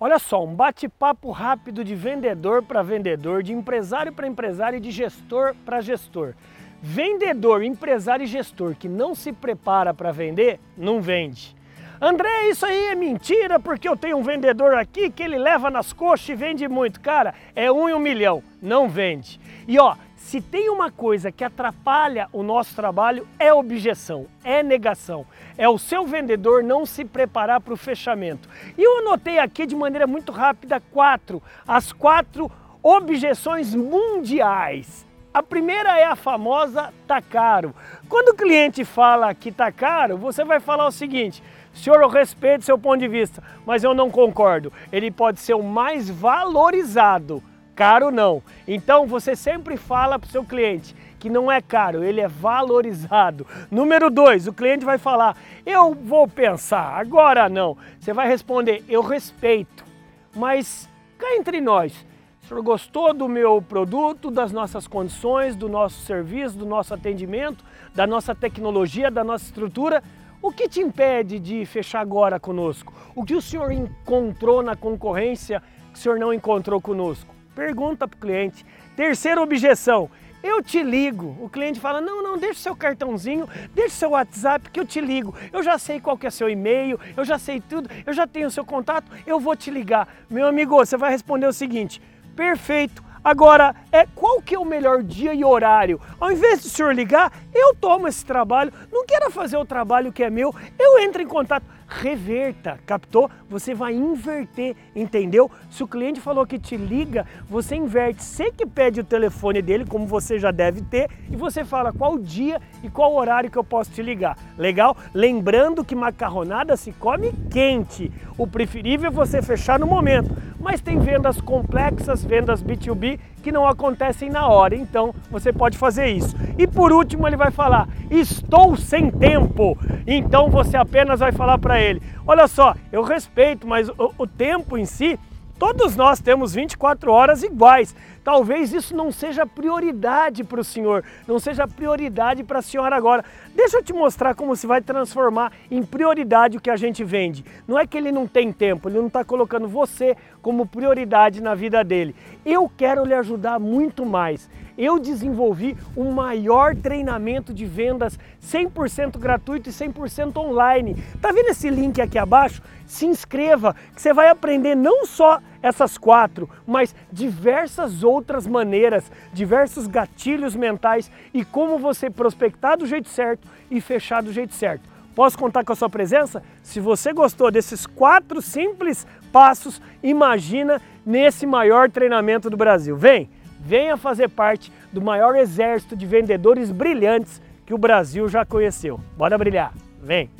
Olha só, um bate-papo rápido de vendedor para vendedor, de empresário para empresário e de gestor para gestor. Vendedor, empresário e gestor que não se prepara para vender, não vende. André, isso aí é mentira porque eu tenho um vendedor aqui que ele leva nas coxas e vende muito. Cara, é um em um milhão, não vende. E ó, se tem uma coisa que atrapalha o nosso trabalho é objeção, é negação. É o seu vendedor não se preparar para o fechamento. E eu anotei aqui de maneira muito rápida quatro, as quatro objeções mundiais. A primeira é a famosa tá caro. Quando o cliente fala que tá caro, você vai falar o seguinte: Senhor, eu respeito seu ponto de vista, mas eu não concordo. Ele pode ser o mais valorizado, caro não. Então você sempre fala para o seu cliente que não é caro, ele é valorizado. Número dois, o cliente vai falar, eu vou pensar, agora não. Você vai responder, eu respeito, mas cá entre nós, o senhor gostou do meu produto, das nossas condições, do nosso serviço, do nosso atendimento, da nossa tecnologia, da nossa estrutura? O que te impede de fechar agora conosco? O que o senhor encontrou na concorrência que o senhor não encontrou conosco? Pergunta para o cliente. Terceira objeção, eu te ligo. O cliente fala: não, não, deixa seu cartãozinho, deixa seu WhatsApp que eu te ligo. Eu já sei qual que é seu e-mail, eu já sei tudo, eu já tenho o seu contato, eu vou te ligar. Meu amigo, você vai responder o seguinte: perfeito, Agora, é, qual que é o melhor dia e horário? Ao invés de o senhor ligar, eu tomo esse trabalho, não quero fazer o trabalho que é meu, eu entro em contato reverta, captou? Você vai inverter, entendeu? Se o cliente falou que te liga, você inverte. Você que pede o telefone dele, como você já deve ter, e você fala qual dia e qual horário que eu posso te ligar. Legal? Lembrando que macarronada se come quente. O preferível é você fechar no momento. Mas tem vendas complexas, vendas B2B que não acontecem na hora. Então você pode fazer isso. E por último ele vai falar: "Estou sem tempo". Então você apenas vai falar para ele: "Olha só, eu respeito, mas o, o tempo em si Todos nós temos 24 horas iguais. Talvez isso não seja prioridade para o senhor, não seja prioridade para a senhora agora. Deixa eu te mostrar como se vai transformar em prioridade o que a gente vende. Não é que ele não tem tempo, ele não está colocando você como prioridade na vida dele. Eu quero lhe ajudar muito mais. Eu desenvolvi o maior treinamento de vendas 100% gratuito e 100% online. Tá vendo esse link aqui abaixo? Se inscreva, que você vai aprender não só essas quatro, mas diversas outras maneiras, diversos gatilhos mentais e como você prospectar do jeito certo e fechar do jeito certo. Posso contar com a sua presença? Se você gostou desses quatro simples passos, imagina nesse maior treinamento do Brasil. Vem, venha fazer parte do maior exército de vendedores brilhantes que o Brasil já conheceu. Bora brilhar, vem!